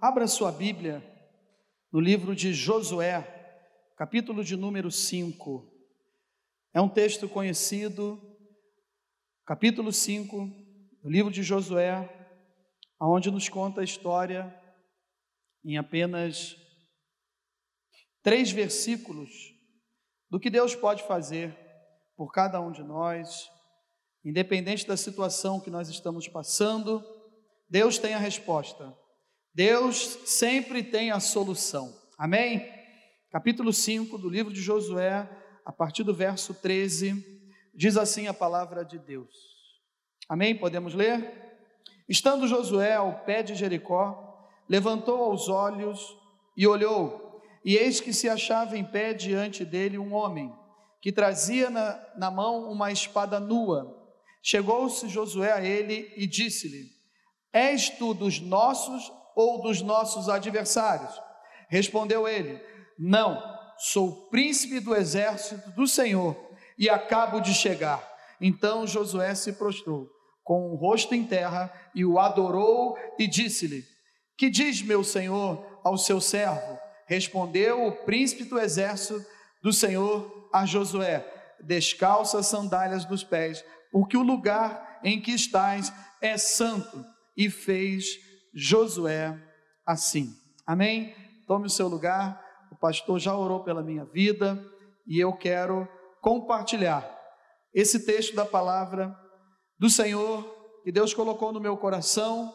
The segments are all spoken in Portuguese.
Abra sua Bíblia no livro de Josué, capítulo de número 5. É um texto conhecido, capítulo 5, do livro de Josué, onde nos conta a história em apenas três versículos do que Deus pode fazer por cada um de nós, independente da situação que nós estamos passando, Deus tem a resposta. Deus sempre tem a solução. Amém? Capítulo 5 do livro de Josué, a partir do verso 13, diz assim a palavra de Deus. Amém? Podemos ler? Estando Josué ao pé de Jericó, levantou os olhos e olhou, e eis que se achava em pé diante dele um homem, que trazia na, na mão uma espada nua. Chegou-se Josué a ele e disse-lhe: És tu dos nossos ou dos nossos adversários? Respondeu ele: Não, sou príncipe do exército do Senhor e acabo de chegar. Então Josué se prostrou com o rosto em terra e o adorou e disse-lhe: Que diz meu senhor ao seu servo? Respondeu o príncipe do exército do Senhor a Josué: Descalça as sandálias dos pés, porque o lugar em que estás é santo. E fez Josué assim. Amém? Tome o seu lugar. O pastor já orou pela minha vida e eu quero compartilhar esse texto da palavra do Senhor que Deus colocou no meu coração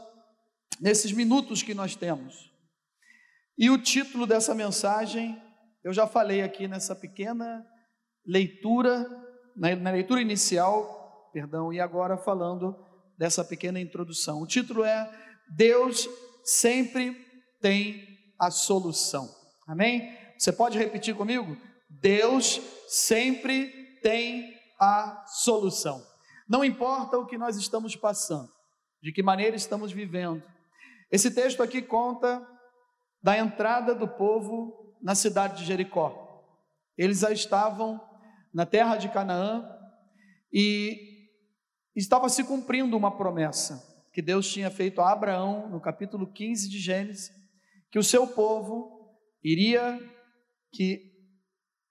nesses minutos que nós temos. E o título dessa mensagem, eu já falei aqui nessa pequena leitura, na, leitura inicial, perdão, e agora falando dessa pequena introdução. O título é Deus sempre tem a solução. Amém? Você pode repetir comigo? Deus sempre tem a solução. Não importa o que nós estamos passando, de que maneira estamos vivendo. Esse texto aqui conta da entrada do povo na cidade de Jericó. Eles já estavam na terra de Canaã e estava se cumprindo uma promessa que Deus tinha feito a Abraão no capítulo 15 de Gênesis, que o seu povo iria que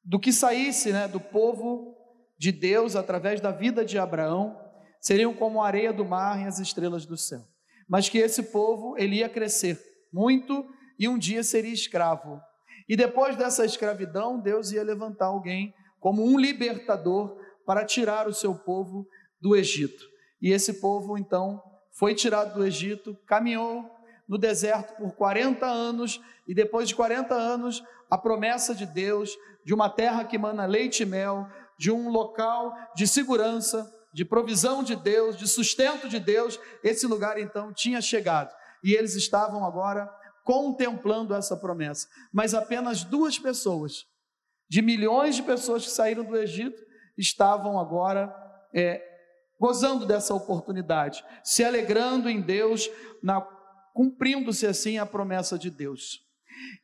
do que saísse, né, do povo de Deus através da vida de Abraão seriam como a areia do mar e as estrelas do céu. Mas que esse povo ele ia crescer muito e um dia seria escravo. E depois dessa escravidão, Deus ia levantar alguém como um libertador para tirar o seu povo do Egito. E esse povo então foi tirado do Egito, caminhou no deserto por 40 anos, e depois de 40 anos, a promessa de Deus de uma terra que mana leite e mel, de um local de segurança, de provisão de Deus, de sustento de Deus, esse lugar então tinha chegado. E eles estavam agora contemplando essa promessa. Mas apenas duas pessoas, de milhões de pessoas que saíram do Egito, estavam agora é, gozando dessa oportunidade, se alegrando em Deus, cumprindo-se assim a promessa de Deus.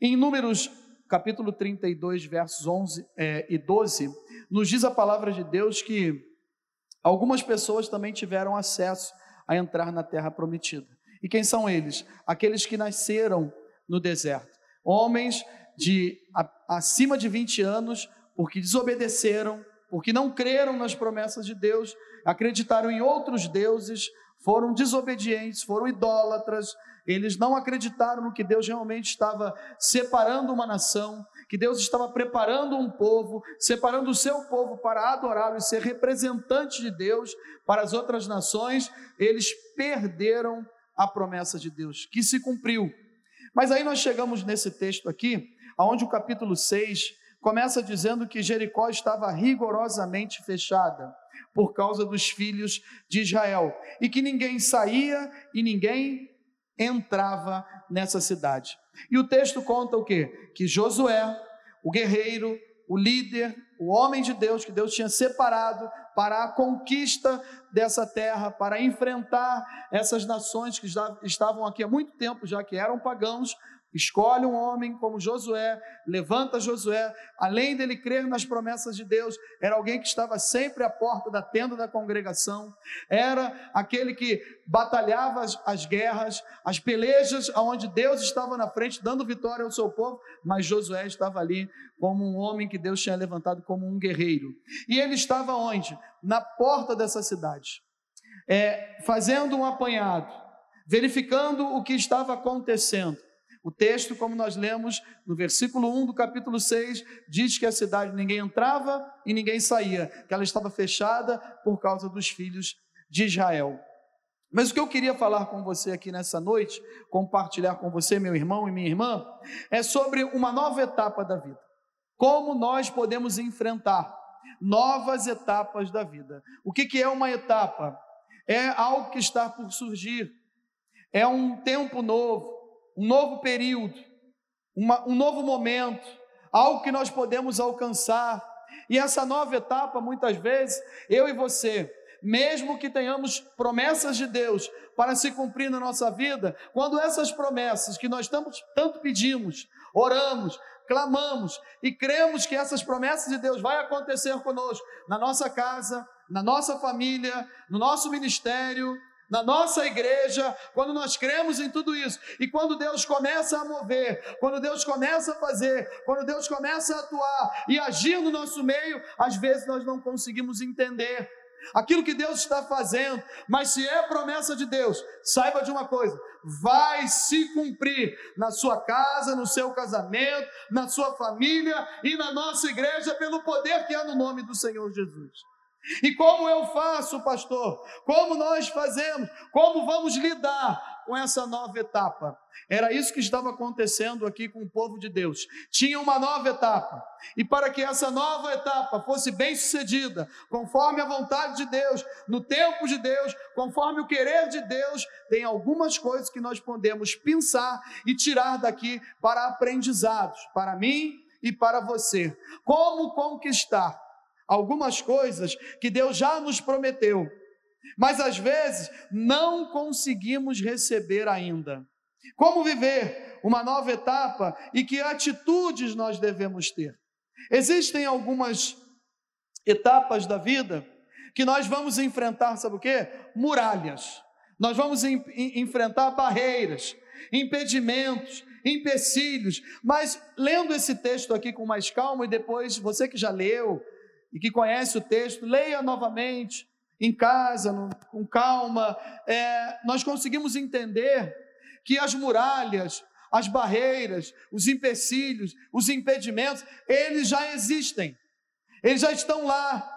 Em Números capítulo 32, versos 11 é, e 12, nos diz a palavra de Deus que algumas pessoas também tiveram acesso a entrar na terra prometida. E quem são eles? Aqueles que nasceram no deserto. Homens de a, acima de 20 anos, porque desobedeceram, porque não creram nas promessas de Deus, acreditaram em outros deuses, foram desobedientes, foram idólatras, eles não acreditaram no que Deus realmente estava separando uma nação, que Deus estava preparando um povo, separando o seu povo para adorá-lo e ser representante de Deus para as outras nações. Eles perderam a promessa de Deus, que se cumpriu. Mas aí nós chegamos nesse texto aqui, onde o capítulo 6 começa dizendo que Jericó estava rigorosamente fechada por causa dos filhos de Israel, e que ninguém saía e ninguém entrava nessa cidade. E o texto conta o quê? Que Josué, o guerreiro, o líder, o homem de Deus que Deus tinha separado para a conquista dessa terra, para enfrentar essas nações que já estavam aqui há muito tempo, já que eram pagãos, escolhe um homem como Josué, levanta Josué, além dele crer nas promessas de Deus, era alguém que estava sempre à porta da tenda da congregação, era aquele que batalhava as, as guerras, as pelejas, onde Deus estava na frente, dando vitória ao seu povo, mas Josué estava ali como um homem que Deus tinha levantado como um guerreiro. E ele estava onde? Na porta dessa cidade, é, fazendo um apanhado, verificando o que estava acontecendo. O texto, como nós lemos no versículo 1 do capítulo 6, diz que a cidade ninguém entrava e ninguém saía, que ela estava fechada por causa dos filhos de Israel. Mas o que eu queria falar com você aqui nessa noite, compartilhar com você, meu irmão e minha irmã, é sobre uma nova etapa da vida. Como nós podemos enfrentar novas etapas da vida. O que, que é uma etapa? É algo que está por surgir, é um tempo novo, um novo período, uma, um novo momento, algo que nós podemos alcançar. E essa nova etapa, muitas vezes, eu e você, mesmo que tenhamos promessas de Deus para se cumprir na nossa vida, quando essas promessas que nós tanto, tanto pedimos, oramos, clamamos e cremos que essas promessas de Deus vai acontecer conosco, na nossa casa, na nossa família, no nosso ministério, na nossa igreja, quando nós cremos em tudo isso, e quando Deus começa a mover, quando Deus começa a fazer, quando Deus começa a atuar e agir no nosso meio, às vezes nós não conseguimos entender aquilo que Deus está fazendo, mas se é promessa de Deus, saiba de uma coisa: vai se cumprir na sua casa, no seu casamento, na sua família e na nossa igreja, pelo poder que há no nome do Senhor Jesus. E como eu faço, pastor? Como nós fazemos? Como vamos lidar com essa nova etapa? Era isso que estava acontecendo aqui com o povo de Deus. Tinha uma nova etapa. E para que essa nova etapa fosse bem sucedida, conforme a vontade de Deus, no tempo de Deus, conforme o querer de Deus, tem algumas coisas que nós podemos pensar e tirar daqui para aprendizados, para mim e para você. Como conquistar algumas coisas que Deus já nos prometeu, mas às vezes não conseguimos receber ainda. Como viver uma nova etapa e que atitudes nós devemos ter? Existem algumas etapas da vida que nós vamos enfrentar, sabe o que? Muralhas. Nós vamos em, em, enfrentar barreiras, impedimentos, empecilhos. Mas lendo esse texto aqui com mais calma e depois você que já leu, e que conhece o texto, leia novamente em casa, no, com calma. É, nós conseguimos entender que as muralhas, as barreiras, os empecilhos, os impedimentos, eles já existem, eles já estão lá.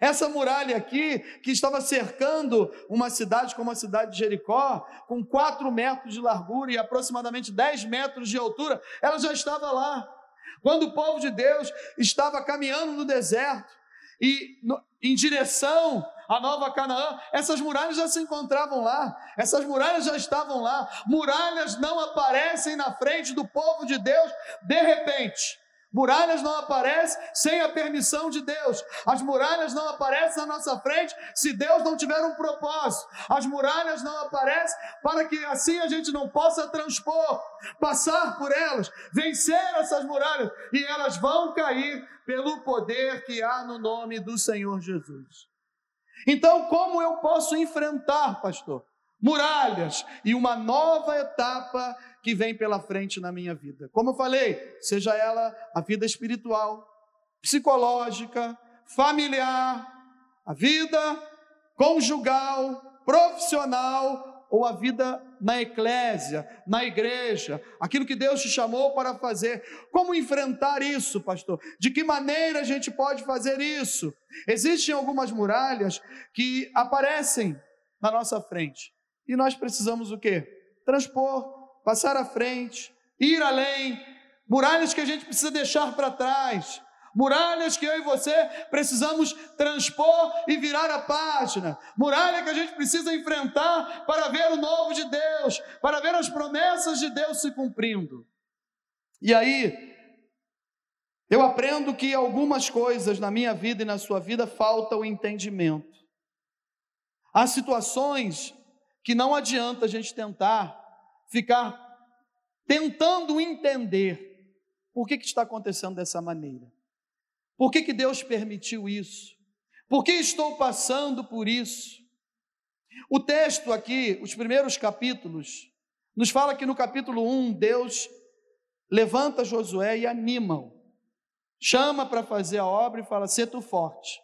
Essa muralha aqui, que estava cercando uma cidade como a cidade de Jericó, com 4 metros de largura e aproximadamente 10 metros de altura, ela já estava lá. Quando o povo de Deus estava caminhando no deserto e no, em direção à Nova Canaã, essas muralhas já se encontravam lá, essas muralhas já estavam lá. Muralhas não aparecem na frente do povo de Deus de repente. Muralhas não aparecem sem a permissão de Deus. As muralhas não aparecem na nossa frente se Deus não tiver um propósito. As muralhas não aparecem para que assim a gente não possa transpor, passar por elas, vencer essas muralhas e elas vão cair pelo poder que há no nome do Senhor Jesus. Então, como eu posso enfrentar, pastor? Muralhas e uma nova etapa que vem pela frente na minha vida. Como eu falei, seja ela a vida espiritual, psicológica, familiar, a vida conjugal, profissional ou a vida na eclésia, na igreja, aquilo que Deus te chamou para fazer. Como enfrentar isso, pastor? De que maneira a gente pode fazer isso? Existem algumas muralhas que aparecem na nossa frente e nós precisamos o quê? Transpor passar à frente, ir além, muralhas que a gente precisa deixar para trás, muralhas que eu e você precisamos transpor e virar a página, muralha que a gente precisa enfrentar para ver o novo de Deus, para ver as promessas de Deus se cumprindo. E aí, eu aprendo que algumas coisas na minha vida e na sua vida falta o entendimento. Há situações que não adianta a gente tentar ficar tentando entender por que, que está acontecendo dessa maneira. Por que, que Deus permitiu isso? Por que estou passando por isso? O texto aqui, os primeiros capítulos, nos fala que no capítulo 1, Deus levanta Josué e anima-o. Chama para fazer a obra e fala: "Sê tu forte".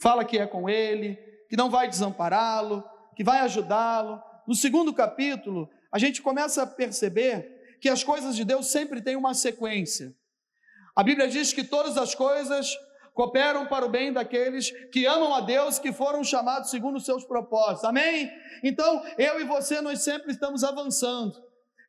Fala que é com ele, que não vai desampará-lo, que vai ajudá-lo. No segundo capítulo, a gente começa a perceber que as coisas de Deus sempre têm uma sequência. A Bíblia diz que todas as coisas cooperam para o bem daqueles que amam a Deus, que foram chamados segundo os seus propósitos. Amém? Então, eu e você, nós sempre estamos avançando,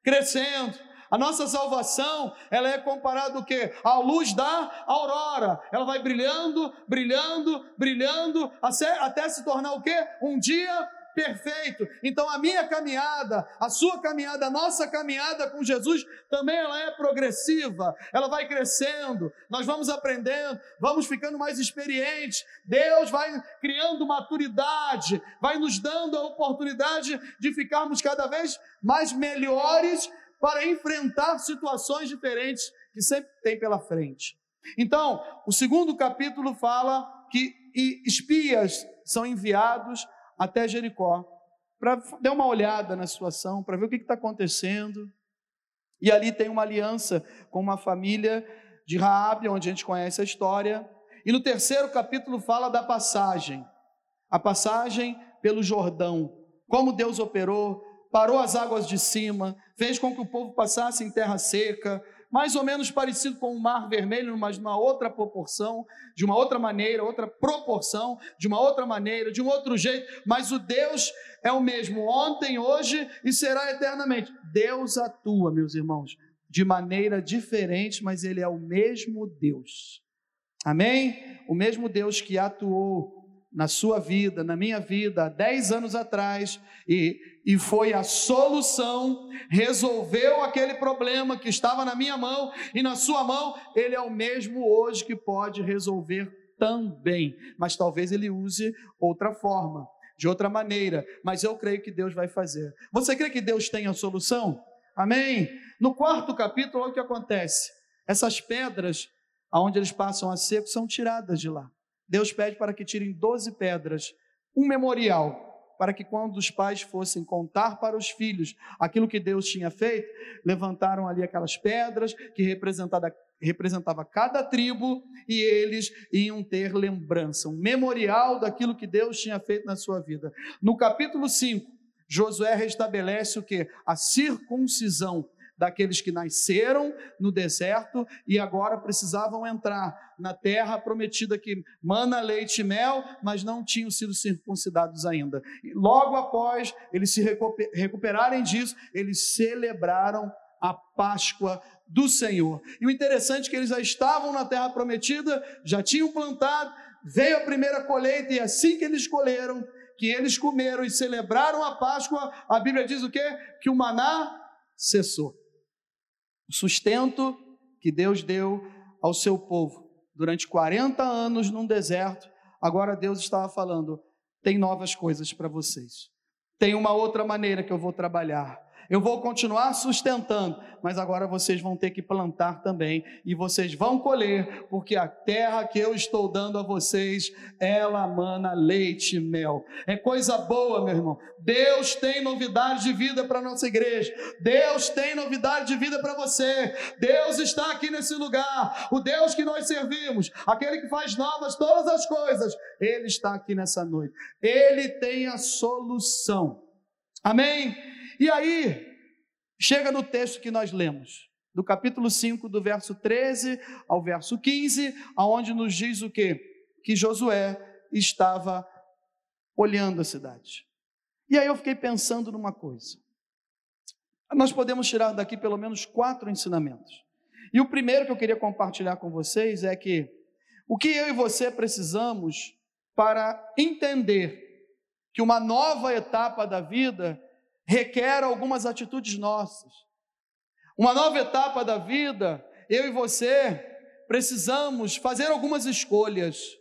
crescendo. A nossa salvação, ela é comparada o quê? À luz da aurora. Ela vai brilhando, brilhando, brilhando, até se tornar o quê? Um dia perfeito. Então a minha caminhada, a sua caminhada, a nossa caminhada com Jesus também ela é progressiva. Ela vai crescendo. Nós vamos aprendendo, vamos ficando mais experientes. Deus vai criando maturidade, vai nos dando a oportunidade de ficarmos cada vez mais melhores para enfrentar situações diferentes que sempre tem pela frente. Então, o segundo capítulo fala que espias são enviados até Jericó, para dar uma olhada na situação, para ver o que está acontecendo. E ali tem uma aliança com uma família de Raabe, onde a gente conhece a história. E no terceiro capítulo fala da passagem, a passagem pelo Jordão, como Deus operou, parou as águas de cima, fez com que o povo passasse em terra seca, mais ou menos parecido com o Mar Vermelho, mas de uma outra proporção, de uma outra maneira, outra proporção, de uma outra maneira, de um outro jeito, mas o Deus é o mesmo ontem, hoje e será eternamente. Deus atua, meus irmãos, de maneira diferente, mas Ele é o mesmo Deus. Amém? O mesmo Deus que atuou na sua vida, na minha vida, há 10 anos atrás, e, e foi a solução, resolveu aquele problema que estava na minha mão e na sua mão, ele é o mesmo hoje que pode resolver também, mas talvez ele use outra forma, de outra maneira, mas eu creio que Deus vai fazer. Você crê que Deus tem a solução? Amém? No quarto capítulo, olha o que acontece: essas pedras, aonde eles passam a seco, são tiradas de lá. Deus pede para que tirem doze pedras, um memorial, para que quando os pais fossem contar para os filhos aquilo que Deus tinha feito, levantaram ali aquelas pedras que representava, representava cada tribo e eles iam ter lembrança, um memorial daquilo que Deus tinha feito na sua vida. No capítulo 5, Josué restabelece o que? A circuncisão daqueles que nasceram no deserto e agora precisavam entrar na terra prometida que mana leite e mel, mas não tinham sido circuncidados ainda. E logo após eles se recuperarem disso, eles celebraram a Páscoa do Senhor. E o interessante é que eles já estavam na terra prometida, já tinham plantado, veio a primeira colheita e assim que eles colheram, que eles comeram e celebraram a Páscoa, a Bíblia diz o quê? Que o maná cessou. Sustento que Deus deu ao seu povo durante 40 anos num deserto, agora Deus estava falando: tem novas coisas para vocês. Tem uma outra maneira que eu vou trabalhar. Eu vou continuar sustentando, mas agora vocês vão ter que plantar também e vocês vão colher, porque a terra que eu estou dando a vocês, ela mana leite e mel. É coisa boa, meu irmão. Deus tem novidade de vida para nossa igreja. Deus tem novidade de vida para você. Deus está aqui nesse lugar. O Deus que nós servimos, aquele que faz novas todas as coisas, ele está aqui nessa noite. Ele tem a solução. Amém? E aí, chega no texto que nós lemos, do capítulo 5, do verso 13 ao verso 15, aonde nos diz o quê? Que Josué estava olhando a cidade. E aí eu fiquei pensando numa coisa. Nós podemos tirar daqui pelo menos quatro ensinamentos. E o primeiro que eu queria compartilhar com vocês é que o que eu e você precisamos para entender que uma nova etapa da vida requer algumas atitudes nossas. Uma nova etapa da vida, eu e você precisamos fazer algumas escolhas.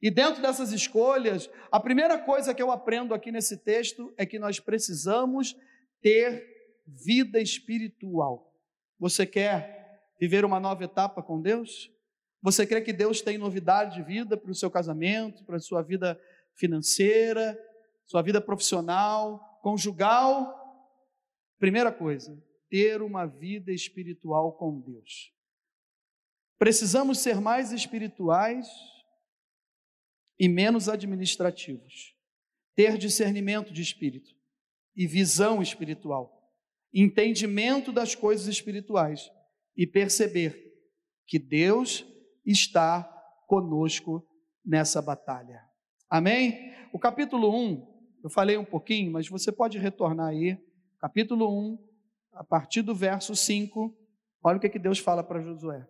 E dentro dessas escolhas, a primeira coisa que eu aprendo aqui nesse texto é que nós precisamos ter vida espiritual. Você quer viver uma nova etapa com Deus? Você crê que Deus tem novidade de vida para o seu casamento, para a sua vida financeira, sua vida profissional, conjugal? Primeira coisa, ter uma vida espiritual com Deus. Precisamos ser mais espirituais e menos administrativos. Ter discernimento de espírito e visão espiritual, entendimento das coisas espirituais e perceber que Deus está conosco nessa batalha. Amém? O capítulo 1, eu falei um pouquinho, mas você pode retornar aí. Capítulo 1, a partir do verso 5, olha o que, que Deus fala para Josué: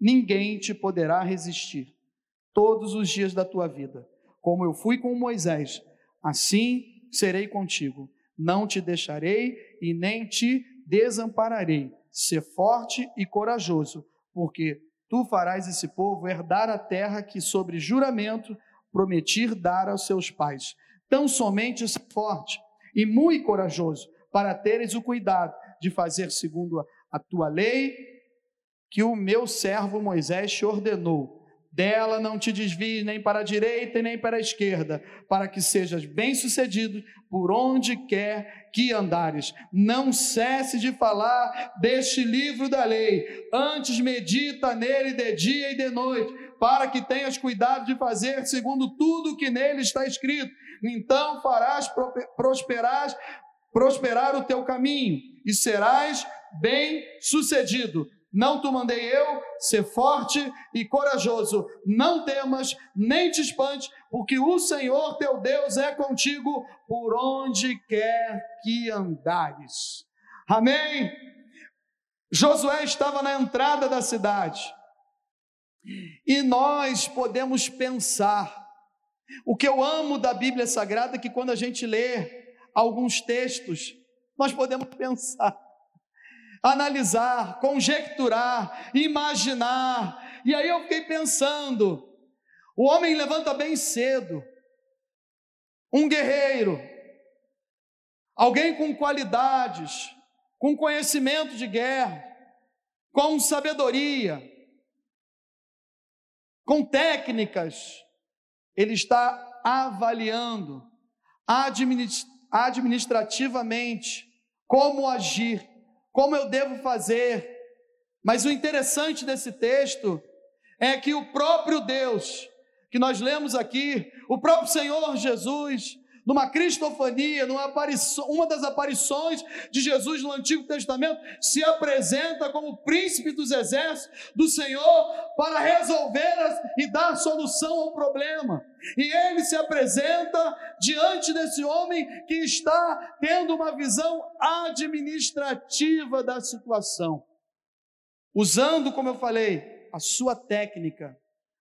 Ninguém te poderá resistir todos os dias da tua vida. Como eu fui com Moisés, assim serei contigo. Não te deixarei e nem te desampararei. Ser forte e corajoso, porque tu farás esse povo herdar a terra que, sobre juramento, prometi dar aos seus pais. Tão somente forte e muito corajoso, para teres o cuidado de fazer segundo a tua lei, que o meu servo Moisés te ordenou. Dela não te desvies nem para a direita e nem para a esquerda, para que sejas bem-sucedido por onde quer que andares. Não cesse de falar deste livro da lei, antes medita nele de dia e de noite, para que tenhas cuidado de fazer segundo tudo o que nele está escrito. Então farás prosperar, prosperar o teu caminho e serás bem-sucedido. Não te mandei eu ser forte e corajoso. Não temas, nem te espante, porque o Senhor teu Deus é contigo por onde quer que andares. Amém? Josué estava na entrada da cidade. E nós podemos pensar. O que eu amo da Bíblia Sagrada é que quando a gente lê alguns textos, nós podemos pensar analisar, conjecturar, imaginar. E aí eu fiquei pensando: o homem levanta bem cedo, um guerreiro, alguém com qualidades, com conhecimento de guerra, com sabedoria, com técnicas, ele está avaliando administrativamente como agir como eu devo fazer. Mas o interessante desse texto é que o próprio Deus, que nós lemos aqui, o próprio Senhor Jesus, numa cristofania, numa aparição, uma das aparições de Jesus no Antigo Testamento, se apresenta como príncipe dos exércitos do Senhor para resolver e dar solução ao problema. E ele se apresenta diante desse homem que está tendo uma visão administrativa da situação, usando, como eu falei, a sua técnica,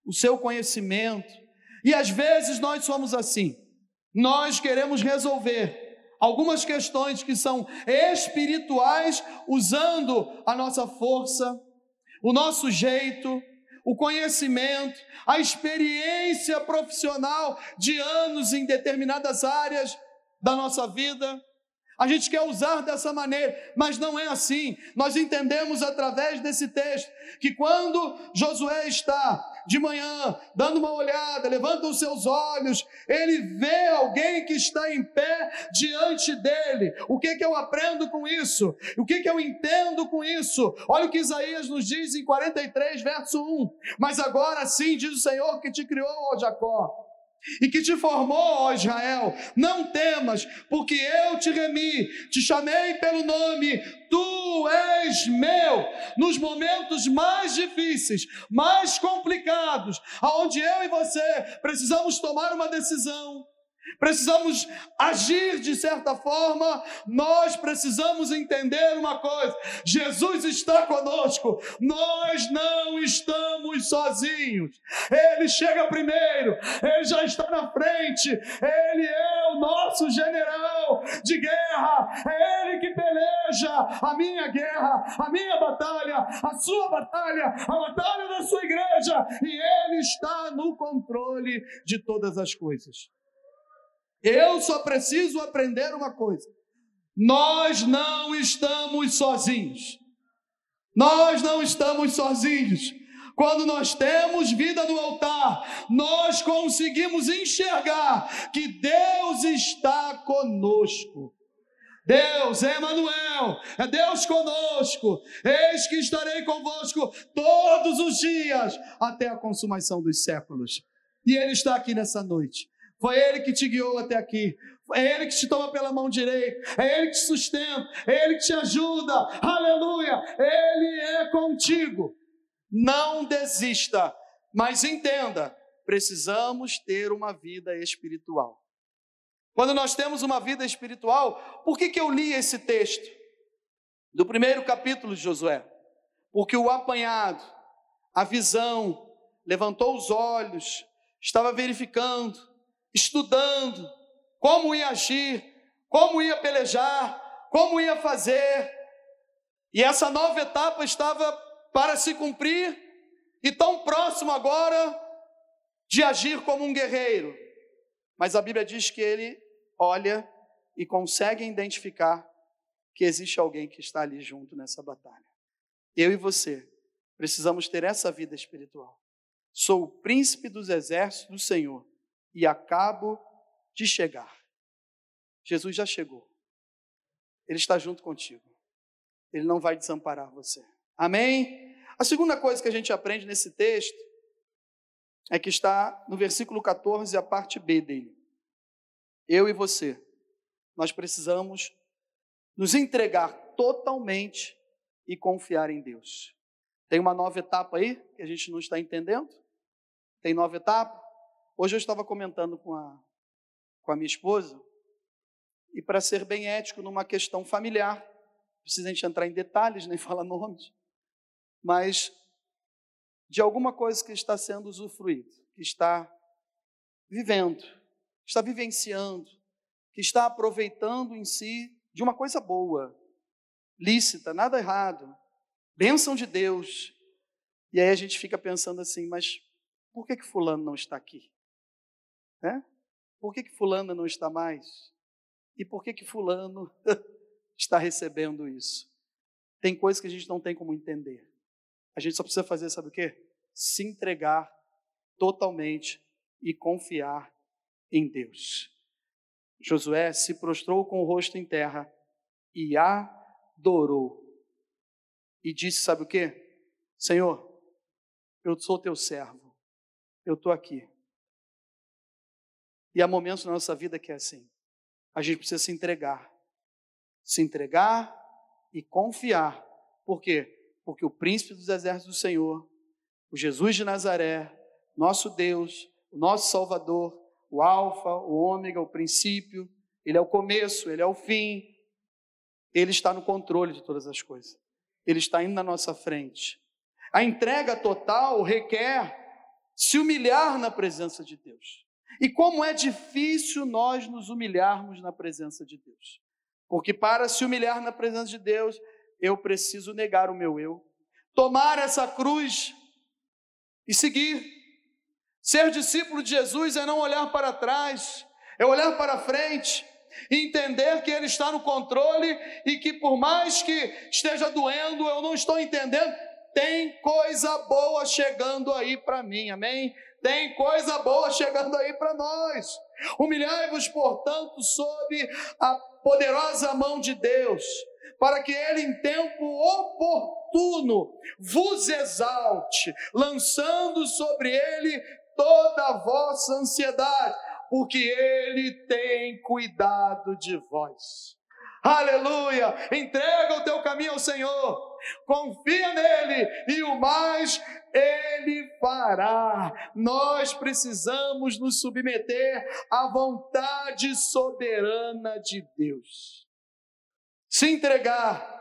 o seu conhecimento. E às vezes nós somos assim. Nós queremos resolver algumas questões que são espirituais usando a nossa força, o nosso jeito, o conhecimento, a experiência profissional de anos em determinadas áreas da nossa vida. A gente quer usar dessa maneira, mas não é assim. Nós entendemos através desse texto que quando Josué está de manhã dando uma olhada, levanta os seus olhos, ele vê alguém que está em pé diante dele. O que que eu aprendo com isso? O que que eu entendo com isso? Olha o que Isaías nos diz em 43, verso 1. Mas agora sim diz o Senhor que te criou, ó Jacó e que te formou, ó Israel. Não temas, porque eu te remi, te chamei pelo nome, tu és meu. Nos momentos mais difíceis, mais complicados, aonde eu e você precisamos tomar uma decisão, precisamos agir de certa forma, nós precisamos entender uma coisa: Jesus está conosco, nós não estamos sozinhos. Ele chega primeiro, ele já está na frente, ele é o nosso general de guerra, é ele que peleja a minha guerra, a minha batalha, a sua batalha, a batalha da sua igreja, e ele está no controle de todas as coisas. Eu só preciso aprender uma coisa: nós não estamos sozinhos. Nós não estamos sozinhos. Quando nós temos vida no altar, nós conseguimos enxergar que Deus está conosco. Deus Emanuel, é Deus conosco. Eis que estarei convosco todos os dias até a consumação dos séculos. E ele está aqui nessa noite. Foi ele que te guiou até aqui. É Ele que te toma pela mão direita, é Ele que te sustenta, é Ele que te ajuda, aleluia, Ele é contigo. Não desista, mas entenda, precisamos ter uma vida espiritual. Quando nós temos uma vida espiritual, por que, que eu li esse texto? Do primeiro capítulo de Josué. Porque o apanhado, a visão, levantou os olhos, estava verificando, estudando como ia agir, como ia pelejar, como ia fazer. E essa nova etapa estava para se cumprir e tão próximo agora de agir como um guerreiro. Mas a Bíblia diz que ele olha e consegue identificar que existe alguém que está ali junto nessa batalha. Eu e você precisamos ter essa vida espiritual. Sou o príncipe dos exércitos do Senhor e acabo de chegar. Jesus já chegou. Ele está junto contigo. Ele não vai desamparar você. Amém? A segunda coisa que a gente aprende nesse texto é que está no versículo 14, a parte B dele. Eu e você, nós precisamos nos entregar totalmente e confiar em Deus. Tem uma nova etapa aí que a gente não está entendendo? Tem nova etapa? Hoje eu estava comentando com a, com a minha esposa, e para ser bem ético numa questão familiar, precisa a gente entrar em detalhes, nem falar nomes, mas de alguma coisa que está sendo usufruído, que está vivendo, está vivenciando, que está aproveitando em si de uma coisa boa, lícita, nada errado, bênção de Deus. E aí a gente fica pensando assim, mas por que que fulano não está aqui? É? Por que que fulana não está mais? E por que que fulano está recebendo isso? Tem coisas que a gente não tem como entender. A gente só precisa fazer, sabe o quê? Se entregar totalmente e confiar em Deus. Josué se prostrou com o rosto em terra e adorou. E disse: Sabe o que? Senhor, eu sou teu servo, eu estou aqui. E há momentos na nossa vida que é assim. A gente precisa se entregar. Se entregar e confiar. Por quê? Porque o príncipe dos exércitos do Senhor, o Jesus de Nazaré, nosso Deus, o nosso Salvador, o Alfa, o Ômega, o princípio, ele é o começo, ele é o fim. Ele está no controle de todas as coisas. Ele está indo na nossa frente. A entrega total requer se humilhar na presença de Deus. E como é difícil nós nos humilharmos na presença de Deus. Porque para se humilhar na presença de Deus, eu preciso negar o meu eu, tomar essa cruz e seguir. Ser discípulo de Jesus é não olhar para trás, é olhar para frente entender que Ele está no controle e que por mais que esteja doendo, eu não estou entendendo, tem coisa boa chegando aí para mim, amém? Tem coisa boa chegando aí para nós. Humilhai-vos, portanto, sob a poderosa mão de Deus, para que Ele, em tempo oportuno, vos exalte, lançando sobre Ele toda a vossa ansiedade, porque Ele tem cuidado de vós. Aleluia! Entrega o teu caminho ao Senhor, confia nele e o mais ele fará. Nós precisamos nos submeter à vontade soberana de Deus. Se entregar,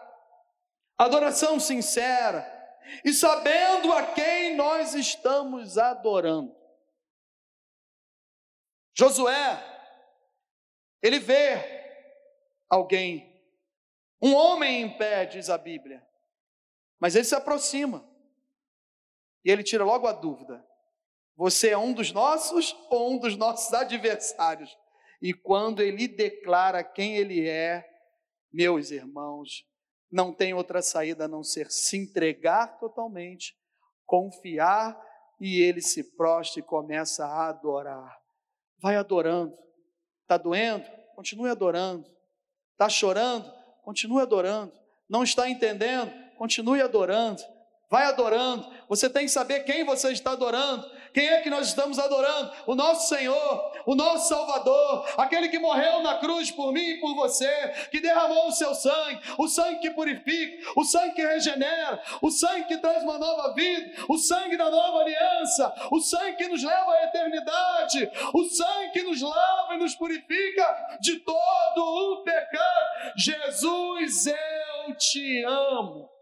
adoração sincera e sabendo a quem nós estamos adorando. Josué, ele vê alguém. Um homem em pé, diz a Bíblia. Mas ele se aproxima. E ele tira logo a dúvida: você é um dos nossos ou um dos nossos adversários? E quando ele declara quem ele é, meus irmãos, não tem outra saída a não ser se entregar totalmente, confiar e ele se prostra e começa a adorar. Vai adorando. Está doendo? Continue adorando. Está chorando? Continue adorando. Não está entendendo? Continue adorando. Vai adorando. Você tem que saber quem você está adorando. Quem é que nós estamos adorando? O nosso Senhor, o nosso Salvador, aquele que morreu na cruz por mim e por você, que derramou o seu sangue, o sangue que purifica, o sangue que regenera, o sangue que traz uma nova vida, o sangue da nova aliança, o sangue que nos leva à eternidade, o sangue que nos lava e nos purifica de todo o pecado. Jesus, eu te amo.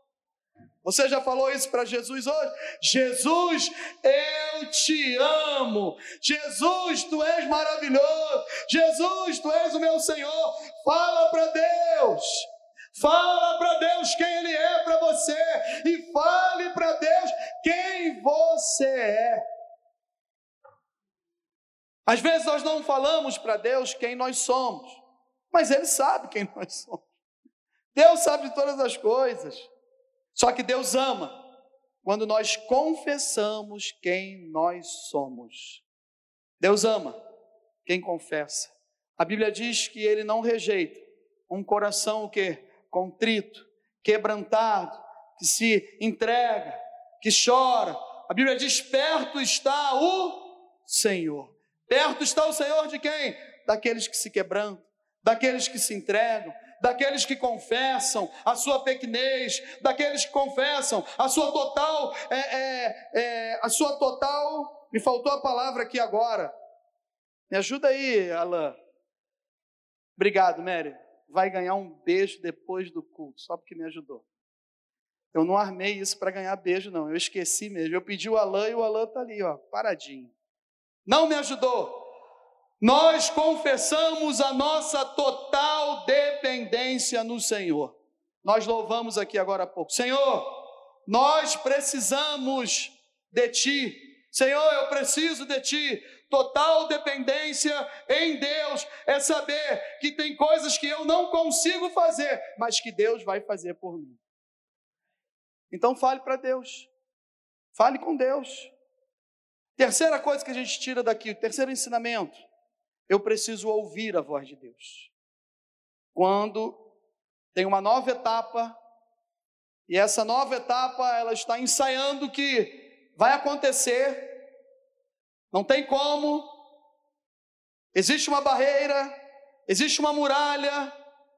Você já falou isso para Jesus hoje? Jesus, eu te amo. Jesus, tu és maravilhoso. Jesus, tu és o meu Senhor. Fala para Deus. Fala para Deus quem Ele é para você. E fale para Deus quem você é. Às vezes nós não falamos para Deus quem nós somos, mas Ele sabe quem nós somos. Deus sabe de todas as coisas. Só que Deus ama quando nós confessamos quem nós somos. Deus ama quem confessa. A Bíblia diz que ele não rejeita um coração o quê? Contrito, quebrantado, que se entrega, que chora. A Bíblia diz: perto está o Senhor. Perto está o Senhor de quem? Daqueles que se quebrantam, daqueles que se entregam, daqueles que confessam a sua pequenez, daqueles que confessam a sua total, é, é, é, a sua total, me faltou a palavra aqui agora. Me ajuda aí, Alain. Obrigado, Mary. Vai ganhar um beijo depois do culto, só porque me ajudou. Eu não armei isso para ganhar beijo, não. Eu esqueci mesmo. Eu pedi o Alain e o Alain está ali, ó, paradinho. Não me ajudou nós confessamos a nossa total dependência no Senhor. Nós louvamos aqui agora há pouco. Senhor, nós precisamos de Ti. Senhor, eu preciso de Ti. Total dependência em Deus é saber que tem coisas que eu não consigo fazer, mas que Deus vai fazer por mim. Então fale para Deus. Fale com Deus. Terceira coisa que a gente tira daqui, terceiro ensinamento eu preciso ouvir a voz de Deus. Quando tem uma nova etapa, e essa nova etapa ela está ensaiando que vai acontecer, não tem como, existe uma barreira, existe uma muralha,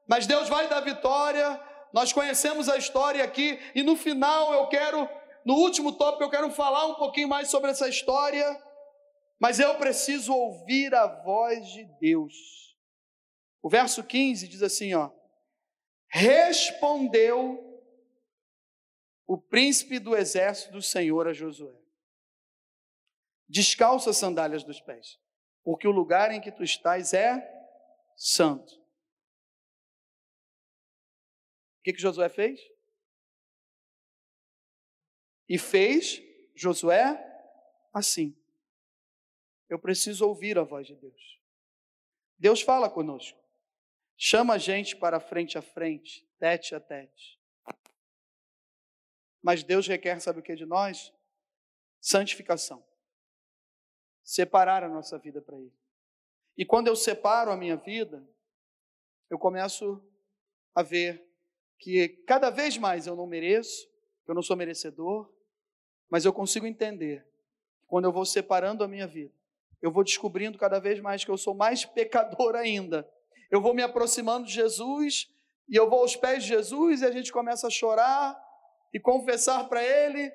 mas Deus vai dar vitória. Nós conhecemos a história aqui, e no final eu quero, no último tópico, eu quero falar um pouquinho mais sobre essa história mas eu preciso ouvir a voz de Deus. O verso 15 diz assim, ó: Respondeu o príncipe do exército do Senhor a Josué: Descalça as sandálias dos pés, porque o lugar em que tu estás é santo. O que, que Josué fez? E fez Josué assim. Eu preciso ouvir a voz de Deus. Deus fala conosco. Chama a gente para frente a frente, tete a tete. Mas Deus requer, sabe o que de nós? Santificação. Separar a nossa vida para Ele. E quando eu separo a minha vida, eu começo a ver que cada vez mais eu não mereço, eu não sou merecedor, mas eu consigo entender que quando eu vou separando a minha vida, eu vou descobrindo cada vez mais que eu sou mais pecador ainda. Eu vou me aproximando de Jesus e eu vou aos pés de Jesus e a gente começa a chorar e confessar para Ele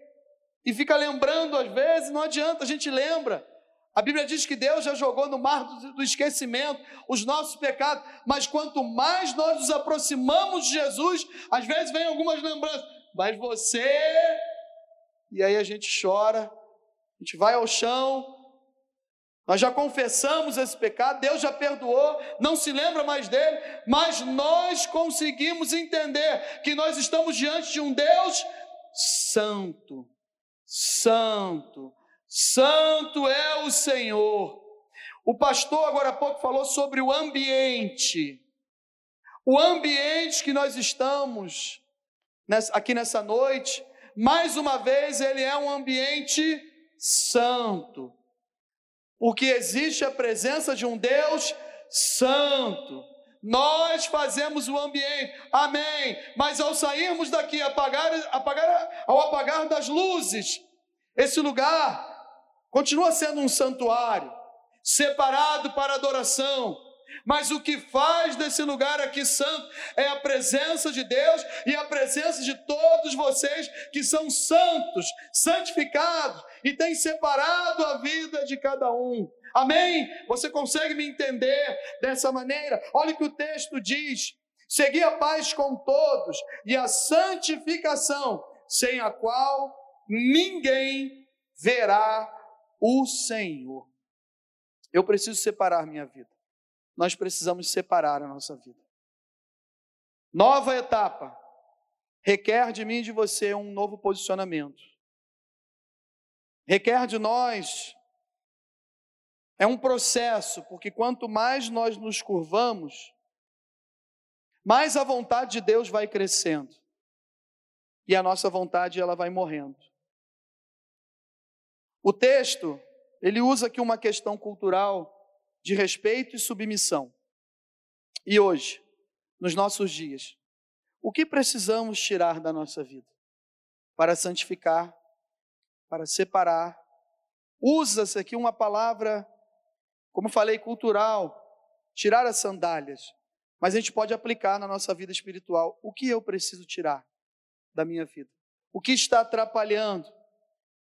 e fica lembrando às vezes, não adianta, a gente lembra. A Bíblia diz que Deus já jogou no mar do esquecimento os nossos pecados, mas quanto mais nós nos aproximamos de Jesus, às vezes vem algumas lembranças, mas você. E aí a gente chora, a gente vai ao chão, nós já confessamos esse pecado, Deus já perdoou, não se lembra mais dele, mas nós conseguimos entender que nós estamos diante de um Deus santo, santo, santo é o Senhor. O pastor agora há pouco falou sobre o ambiente, o ambiente que nós estamos aqui nessa noite, mais uma vez, ele é um ambiente santo, porque existe a presença de um Deus santo. Nós fazemos o ambiente, amém. Mas ao sairmos daqui, apagar, apagar, ao apagar das luzes, esse lugar continua sendo um santuário, separado para adoração, mas o que faz desse lugar aqui santo é a presença de Deus e a presença de todos vocês que são santos, santificados e têm separado a vida de cada um. Amém? Você consegue me entender dessa maneira? Olha o que o texto diz: segui a paz com todos e a santificação, sem a qual ninguém verá o Senhor. Eu preciso separar minha vida nós precisamos separar a nossa vida. Nova etapa requer de mim e de você um novo posicionamento. Requer de nós é um processo, porque quanto mais nós nos curvamos, mais a vontade de Deus vai crescendo. E a nossa vontade ela vai morrendo. O texto, ele usa aqui uma questão cultural de respeito e submissão. E hoje, nos nossos dias, o que precisamos tirar da nossa vida para santificar, para separar? Usa-se aqui uma palavra, como falei, cultural, tirar as sandálias, mas a gente pode aplicar na nossa vida espiritual. O que eu preciso tirar da minha vida? O que está atrapalhando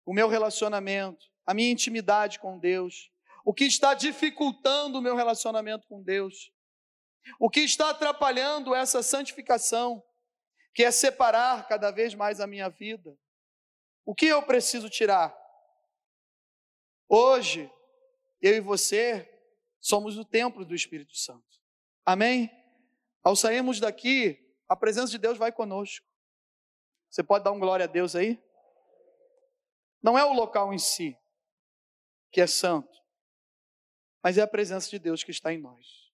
o meu relacionamento, a minha intimidade com Deus? O que está dificultando o meu relacionamento com Deus, o que está atrapalhando essa santificação, que é separar cada vez mais a minha vida. O que eu preciso tirar? Hoje, eu e você somos o templo do Espírito Santo. Amém? Ao sairmos daqui, a presença de Deus vai conosco. Você pode dar um glória a Deus aí? Não é o local em si que é santo, mas é a presença de Deus que está em nós.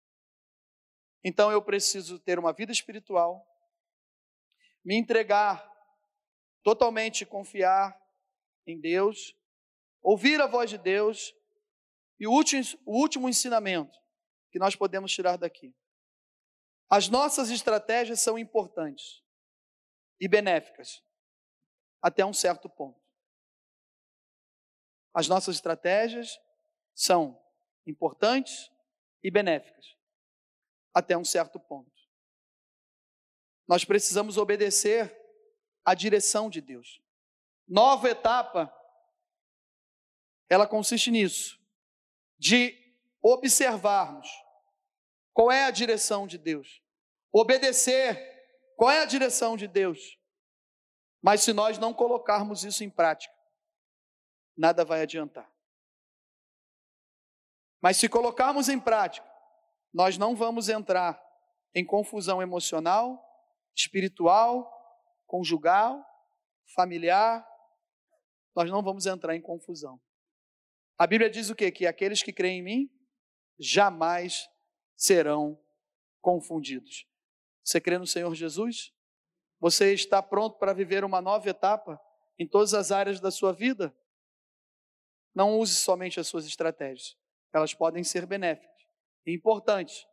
Então eu preciso ter uma vida espiritual, me entregar, totalmente confiar em Deus, ouvir a voz de Deus, e o último, o último ensinamento que nós podemos tirar daqui. As nossas estratégias são importantes e benéficas, até um certo ponto. As nossas estratégias são importantes e benéficas, até um certo ponto. Nós precisamos obedecer à direção de Deus. Nova etapa, ela consiste nisso, de observarmos qual é a direção de Deus, obedecer qual é a direção de Deus. Mas se nós não colocarmos isso em prática, nada vai adiantar. Mas se colocarmos em prática, nós não vamos entrar em confusão emocional, espiritual, conjugal, familiar. Nós não vamos entrar em confusão. A Bíblia diz o quê? Que aqueles que creem em mim jamais serão confundidos. Você crê no Senhor Jesus? Você está pronto para viver uma nova etapa em todas as áreas da sua vida? Não use somente as suas estratégias elas podem ser benéficas e importantes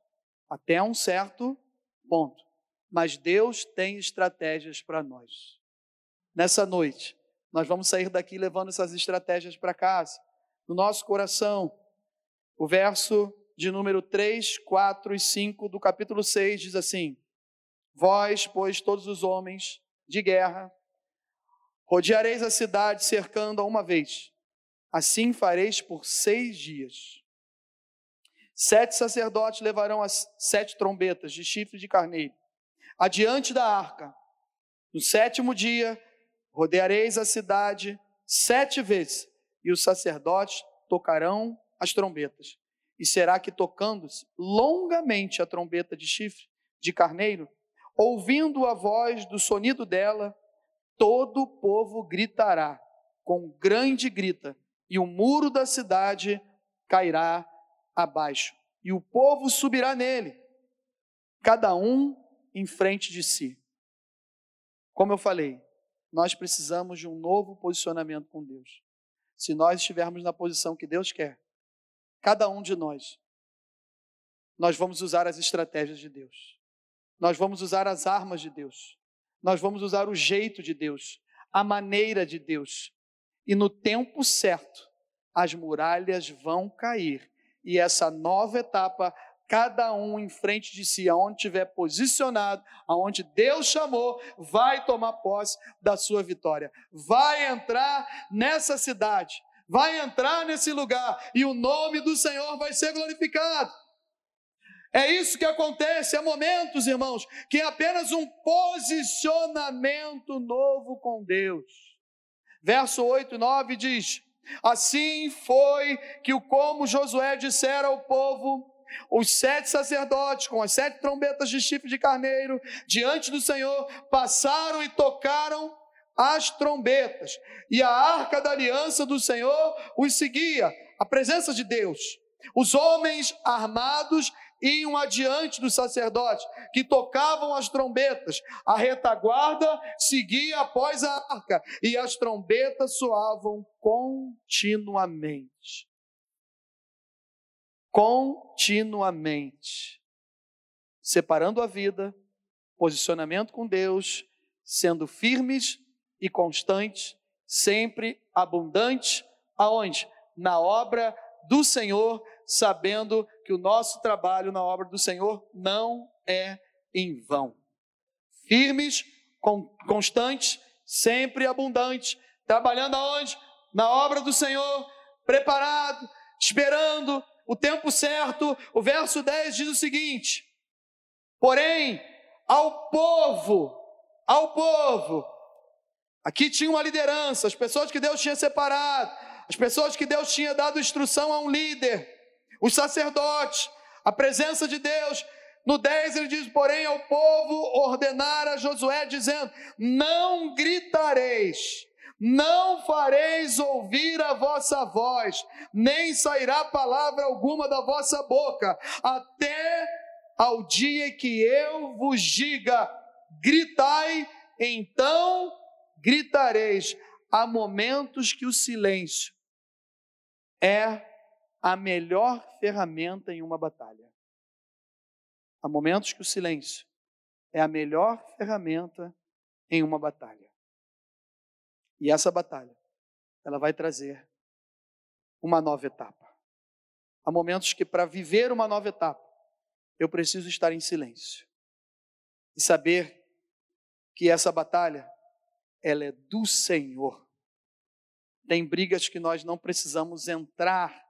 até um certo ponto. Mas Deus tem estratégias para nós. Nessa noite, nós vamos sair daqui levando essas estratégias para casa, no nosso coração. O verso de número 3, 4 e 5 do capítulo 6 diz assim: Vós, pois, todos os homens de guerra, rodeareis a cidade cercando a uma vez. Assim fareis por seis dias. Sete sacerdotes levarão as sete trombetas de chifre de carneiro adiante da arca. No sétimo dia, rodeareis a cidade sete vezes, e os sacerdotes tocarão as trombetas. E será que, tocando-se longamente a trombeta de chifre de carneiro, ouvindo a voz do sonido dela, todo o povo gritará com grande grita, e o muro da cidade cairá abaixo, e o povo subirá nele, cada um em frente de si. Como eu falei, nós precisamos de um novo posicionamento com Deus. Se nós estivermos na posição que Deus quer, cada um de nós, nós vamos usar as estratégias de Deus, nós vamos usar as armas de Deus, nós vamos usar o jeito de Deus, a maneira de Deus, e no tempo certo, as muralhas vão cair, e essa nova etapa cada um em frente de si, aonde estiver posicionado, aonde Deus chamou, vai tomar posse da sua vitória. Vai entrar nessa cidade, vai entrar nesse lugar e o nome do Senhor vai ser glorificado. É isso que acontece, há momentos, irmãos, que é apenas um posicionamento novo com Deus. Verso 8 e 9 diz: Assim foi que, como Josué dissera ao povo, os sete sacerdotes, com as sete trombetas de chifre de carneiro, diante do Senhor, passaram e tocaram as trombetas, e a arca da aliança do Senhor os seguia, a presença de Deus. Os homens armados iam adiante dos sacerdotes, que tocavam as trombetas. A retaguarda seguia após a arca, e as trombetas soavam continuamente continuamente, separando a vida, posicionamento com Deus, sendo firmes e constantes, sempre abundantes, aonde? Na obra do Senhor, sabendo que o nosso trabalho na obra do Senhor não é em vão. Firmes, constantes, sempre abundantes, trabalhando aonde? Na obra do Senhor, preparado, esperando, o tempo certo, o verso 10 diz o seguinte: Porém, ao povo, ao povo, aqui tinha uma liderança, as pessoas que Deus tinha separado, as pessoas que Deus tinha dado instrução a um líder, os sacerdotes, a presença de Deus. No 10 ele diz: Porém, ao povo ordenar a Josué, dizendo: Não gritareis não fareis ouvir a vossa voz, nem sairá palavra alguma da vossa boca, até ao dia que eu vos diga: gritai, então gritareis. Há momentos que o silêncio é a melhor ferramenta em uma batalha. Há momentos que o silêncio é a melhor ferramenta em uma batalha. E essa batalha, ela vai trazer uma nova etapa. Há momentos que para viver uma nova etapa, eu preciso estar em silêncio e saber que essa batalha ela é do Senhor. Tem brigas que nós não precisamos entrar,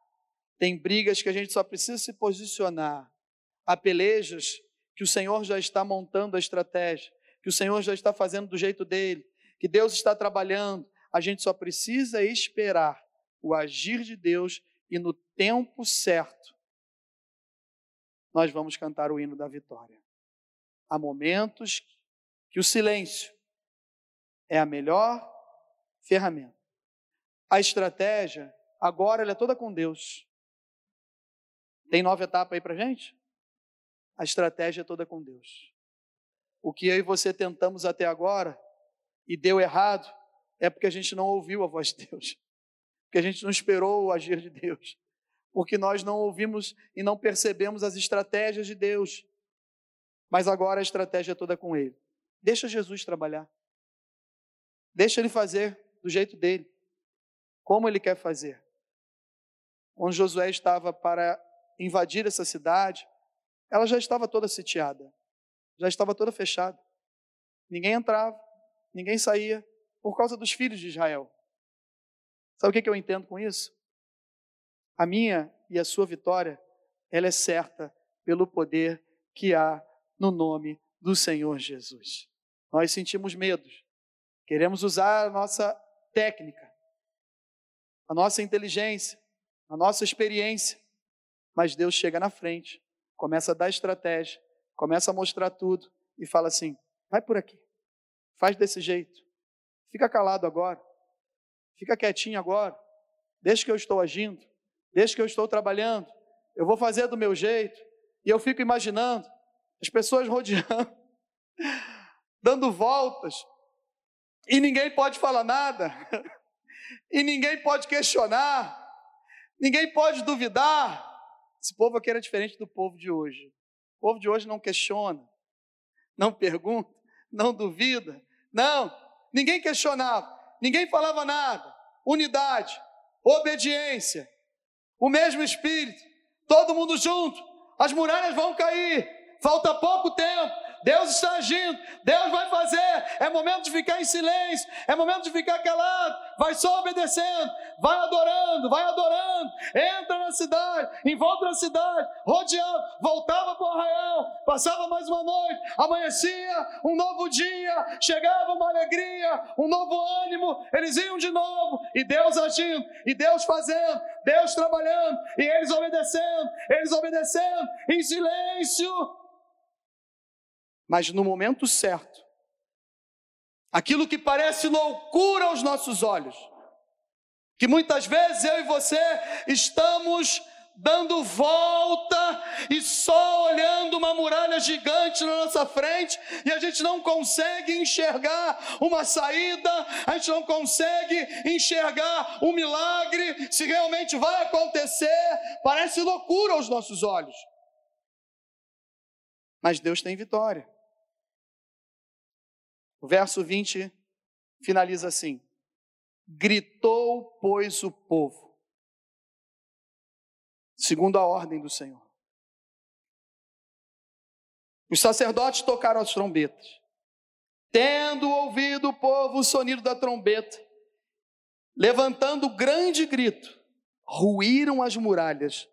tem brigas que a gente só precisa se posicionar. Há pelejas que o Senhor já está montando a estratégia, que o Senhor já está fazendo do jeito dele, que Deus está trabalhando, a gente só precisa esperar o agir de Deus e no tempo certo nós vamos cantar o hino da vitória. Há momentos que o silêncio é a melhor ferramenta. A estratégia, agora, ela é toda com Deus. Tem nova etapa aí para gente? A estratégia é toda com Deus. O que eu e você tentamos até agora e deu errado, é porque a gente não ouviu a voz de Deus, porque a gente não esperou o agir de Deus, porque nós não ouvimos e não percebemos as estratégias de Deus. Mas agora a estratégia é toda com Ele. Deixa Jesus trabalhar. Deixa Ele fazer do jeito dele, como Ele quer fazer. Quando Josué estava para invadir essa cidade, ela já estava toda sitiada, já estava toda fechada. Ninguém entrava, ninguém saía, por causa dos filhos de Israel. Sabe o que eu entendo com isso? A minha e a sua vitória, ela é certa pelo poder que há no nome do Senhor Jesus. Nós sentimos medos, queremos usar a nossa técnica, a nossa inteligência, a nossa experiência, mas Deus chega na frente, começa a dar estratégia, começa a mostrar tudo e fala assim: vai por aqui, faz desse jeito, Fica calado agora. Fica quietinho agora. Deixa que eu estou agindo. Deixa que eu estou trabalhando. Eu vou fazer do meu jeito. E eu fico imaginando as pessoas rodeando, dando voltas, e ninguém pode falar nada, e ninguém pode questionar, ninguém pode duvidar. Esse povo aqui era diferente do povo de hoje. O povo de hoje não questiona, não pergunta, não duvida, não, ninguém questionava, ninguém falava nada. Unidade, obediência, o mesmo Espírito, todo mundo junto, as muralhas vão cair, falta pouco tempo, Deus está agindo, Deus vai fazer. É momento de ficar em silêncio, é momento de ficar calado. Vai só obedecendo, vai adorando, vai adorando. Entra na cidade, em volta da cidade, rodeando, voltava para o arraial, passava mais uma noite, amanhecia, um novo dia, chegava uma alegria, um novo ânimo. Eles iam de novo, e Deus agindo, e Deus fazendo, Deus trabalhando, e eles obedecendo, eles obedecendo, em silêncio mas no momento certo, aquilo que parece loucura aos nossos olhos, que muitas vezes eu e você estamos dando volta e só olhando uma muralha gigante na nossa frente e a gente não consegue enxergar uma saída, a gente não consegue enxergar um milagre, se realmente vai acontecer, parece loucura aos nossos olhos. Mas Deus tem vitória. O verso 20 finaliza assim: Gritou, pois, o povo, segundo a ordem do Senhor. Os sacerdotes tocaram as trombetas. Tendo ouvido o povo o sonido da trombeta, levantando grande grito, ruíram as muralhas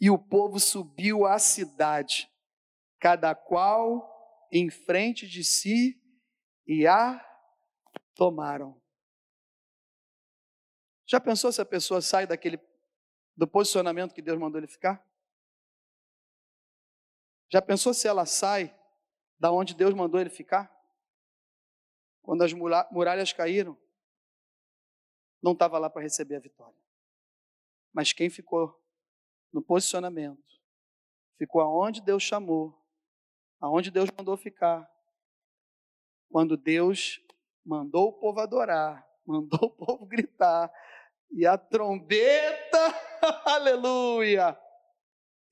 e o povo subiu à cidade, cada qual em frente de si e a tomaram. Já pensou se a pessoa sai daquele do posicionamento que Deus mandou ele ficar? Já pensou se ela sai da onde Deus mandou ele ficar? Quando as muralhas caíram, não estava lá para receber a vitória. Mas quem ficou no posicionamento, ficou aonde Deus chamou, aonde Deus mandou ficar, quando Deus mandou o povo adorar, mandou o povo gritar, e a trombeta, aleluia,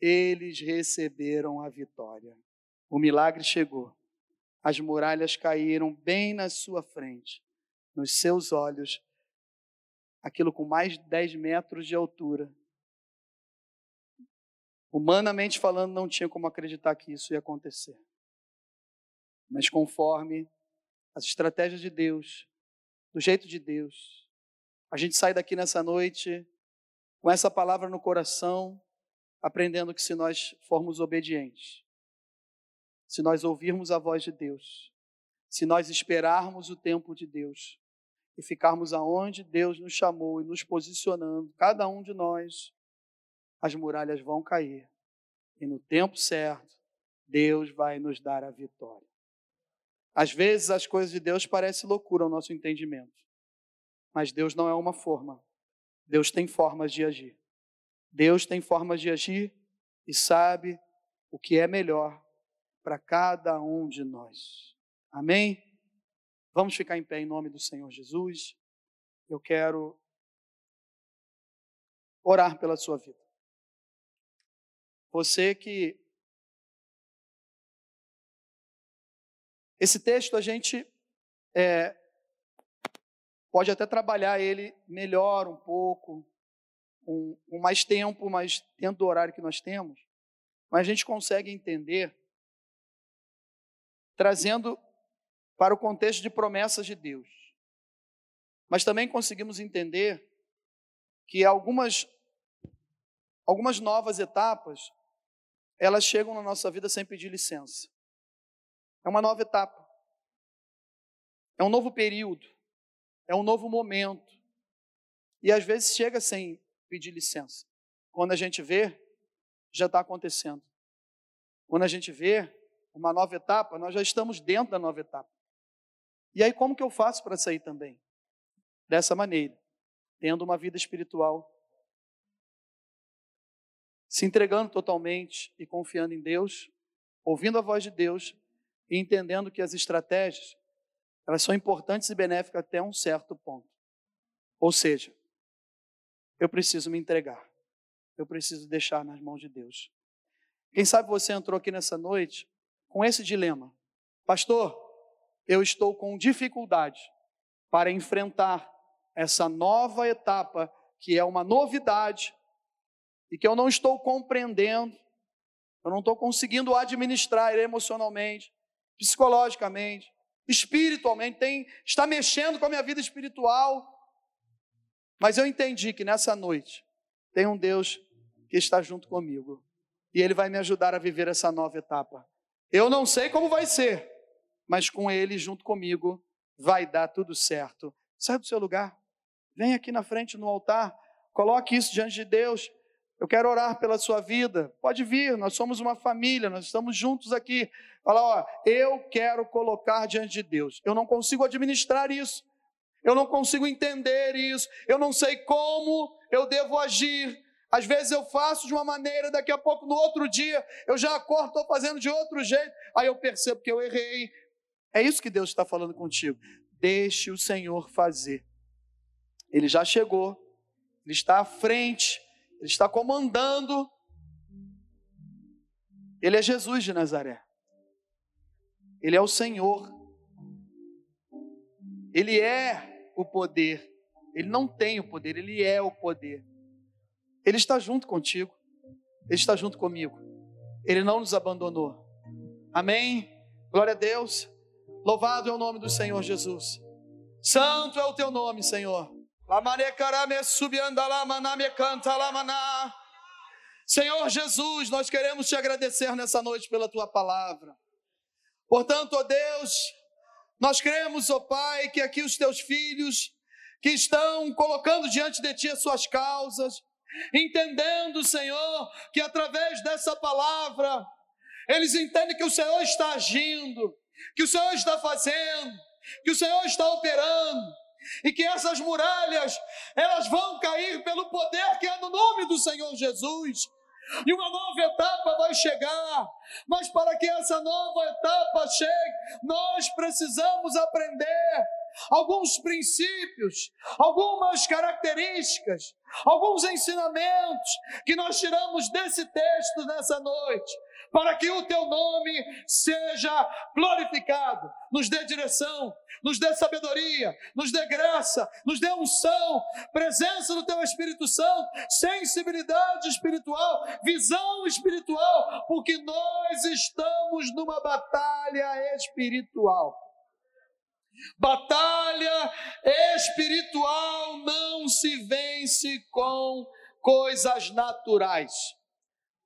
eles receberam a vitória. O milagre chegou. As muralhas caíram bem na sua frente, nos seus olhos, aquilo com mais de 10 metros de altura. Humanamente falando, não tinha como acreditar que isso ia acontecer. Mas conforme as estratégias de Deus, do jeito de Deus. A gente sai daqui nessa noite com essa palavra no coração, aprendendo que se nós formos obedientes, se nós ouvirmos a voz de Deus, se nós esperarmos o tempo de Deus e ficarmos aonde Deus nos chamou e nos posicionando, cada um de nós, as muralhas vão cair. E no tempo certo, Deus vai nos dar a vitória. Às vezes as coisas de Deus parecem loucura ao nosso entendimento. Mas Deus não é uma forma. Deus tem formas de agir. Deus tem formas de agir e sabe o que é melhor para cada um de nós. Amém? Vamos ficar em pé em nome do Senhor Jesus. Eu quero orar pela sua vida. Você que Esse texto a gente é, pode até trabalhar ele melhor um pouco, com, mais tempo, mas dentro do horário que nós temos. Mas a gente consegue entender trazendo para o contexto de promessas de Deus. Mas também conseguimos entender que algumas algumas novas etapas elas chegam na nossa vida sem pedir licença. É uma nova etapa. É um novo período. É um novo momento. E às vezes chega sem pedir licença. Quando a gente vê, já está acontecendo. Quando a gente vê uma nova etapa, nós já estamos dentro da nova etapa. E aí, como que eu faço para sair também? Dessa maneira, tendo uma vida espiritual, se entregando totalmente e confiando em Deus, ouvindo a voz de Deus e entendendo que as estratégias elas são importantes e benéficas até um certo ponto. Ou seja, eu preciso me entregar. Eu preciso deixar nas mãos de Deus. Quem sabe você entrou aqui nessa noite com esse dilema. Pastor, eu estou com dificuldade para enfrentar essa nova etapa, que é uma novidade, e que eu não estou compreendendo, eu não estou conseguindo administrar emocionalmente, psicologicamente, espiritualmente, tem, está mexendo com a minha vida espiritual. Mas eu entendi que nessa noite tem um Deus que está junto comigo e Ele vai me ajudar a viver essa nova etapa. Eu não sei como vai ser, mas com Ele junto comigo vai dar tudo certo. Sai do seu lugar, vem aqui na frente no altar, coloque isso diante de Deus. Eu quero orar pela sua vida. Pode vir, nós somos uma família, nós estamos juntos aqui. Fala, ó, eu quero colocar diante de Deus. Eu não consigo administrar isso. Eu não consigo entender isso. Eu não sei como eu devo agir. Às vezes eu faço de uma maneira, daqui a pouco, no outro dia, eu já acordo, estou fazendo de outro jeito. Aí eu percebo que eu errei. É isso que Deus está falando contigo. Deixe o Senhor fazer. Ele já chegou, ele está à frente, ele está comandando. Ele é Jesus de Nazaré. Ele é o Senhor. Ele é o poder. Ele não tem o poder, ele é o poder. Ele está junto contigo. Ele está junto comigo. Ele não nos abandonou. Amém? Glória a Deus. Louvado é o nome do Senhor Jesus. Santo é o teu nome, Senhor. Senhor Jesus, nós queremos te agradecer nessa noite pela tua palavra. Portanto, ó Deus, nós cremos, ó Pai, que aqui os teus filhos que estão colocando diante de ti as suas causas, entendendo, Senhor, que através dessa palavra eles entendem que o Senhor está agindo, que o Senhor está fazendo, que o Senhor está operando e que essas muralhas elas vão cair pelo poder que é no nome do Senhor Jesus. E uma nova etapa vai chegar, mas para que essa nova etapa chegue, nós precisamos aprender alguns princípios, algumas características, alguns ensinamentos que nós tiramos desse texto nessa noite para que o teu nome seja glorificado. Nos dê direção, nos dê sabedoria, nos dê graça, nos dê unção, presença do teu Espírito Santo, sensibilidade espiritual, visão espiritual, porque nós estamos numa batalha espiritual. Batalha espiritual não se vence com coisas naturais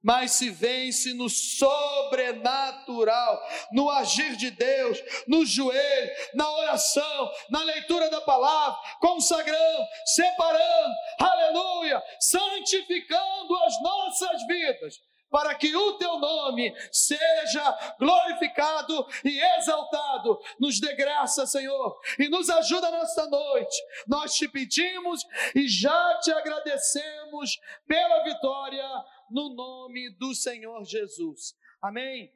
mas se vence no sobrenatural, no agir de Deus, no joelho, na oração, na leitura da palavra, consagrando, separando, aleluia, santificando as nossas vidas para que o teu nome seja glorificado e exaltado. Nos dê graça, Senhor, e nos ajuda nesta noite. Nós te pedimos e já te agradecemos pela vitória no nome do Senhor Jesus. Amém.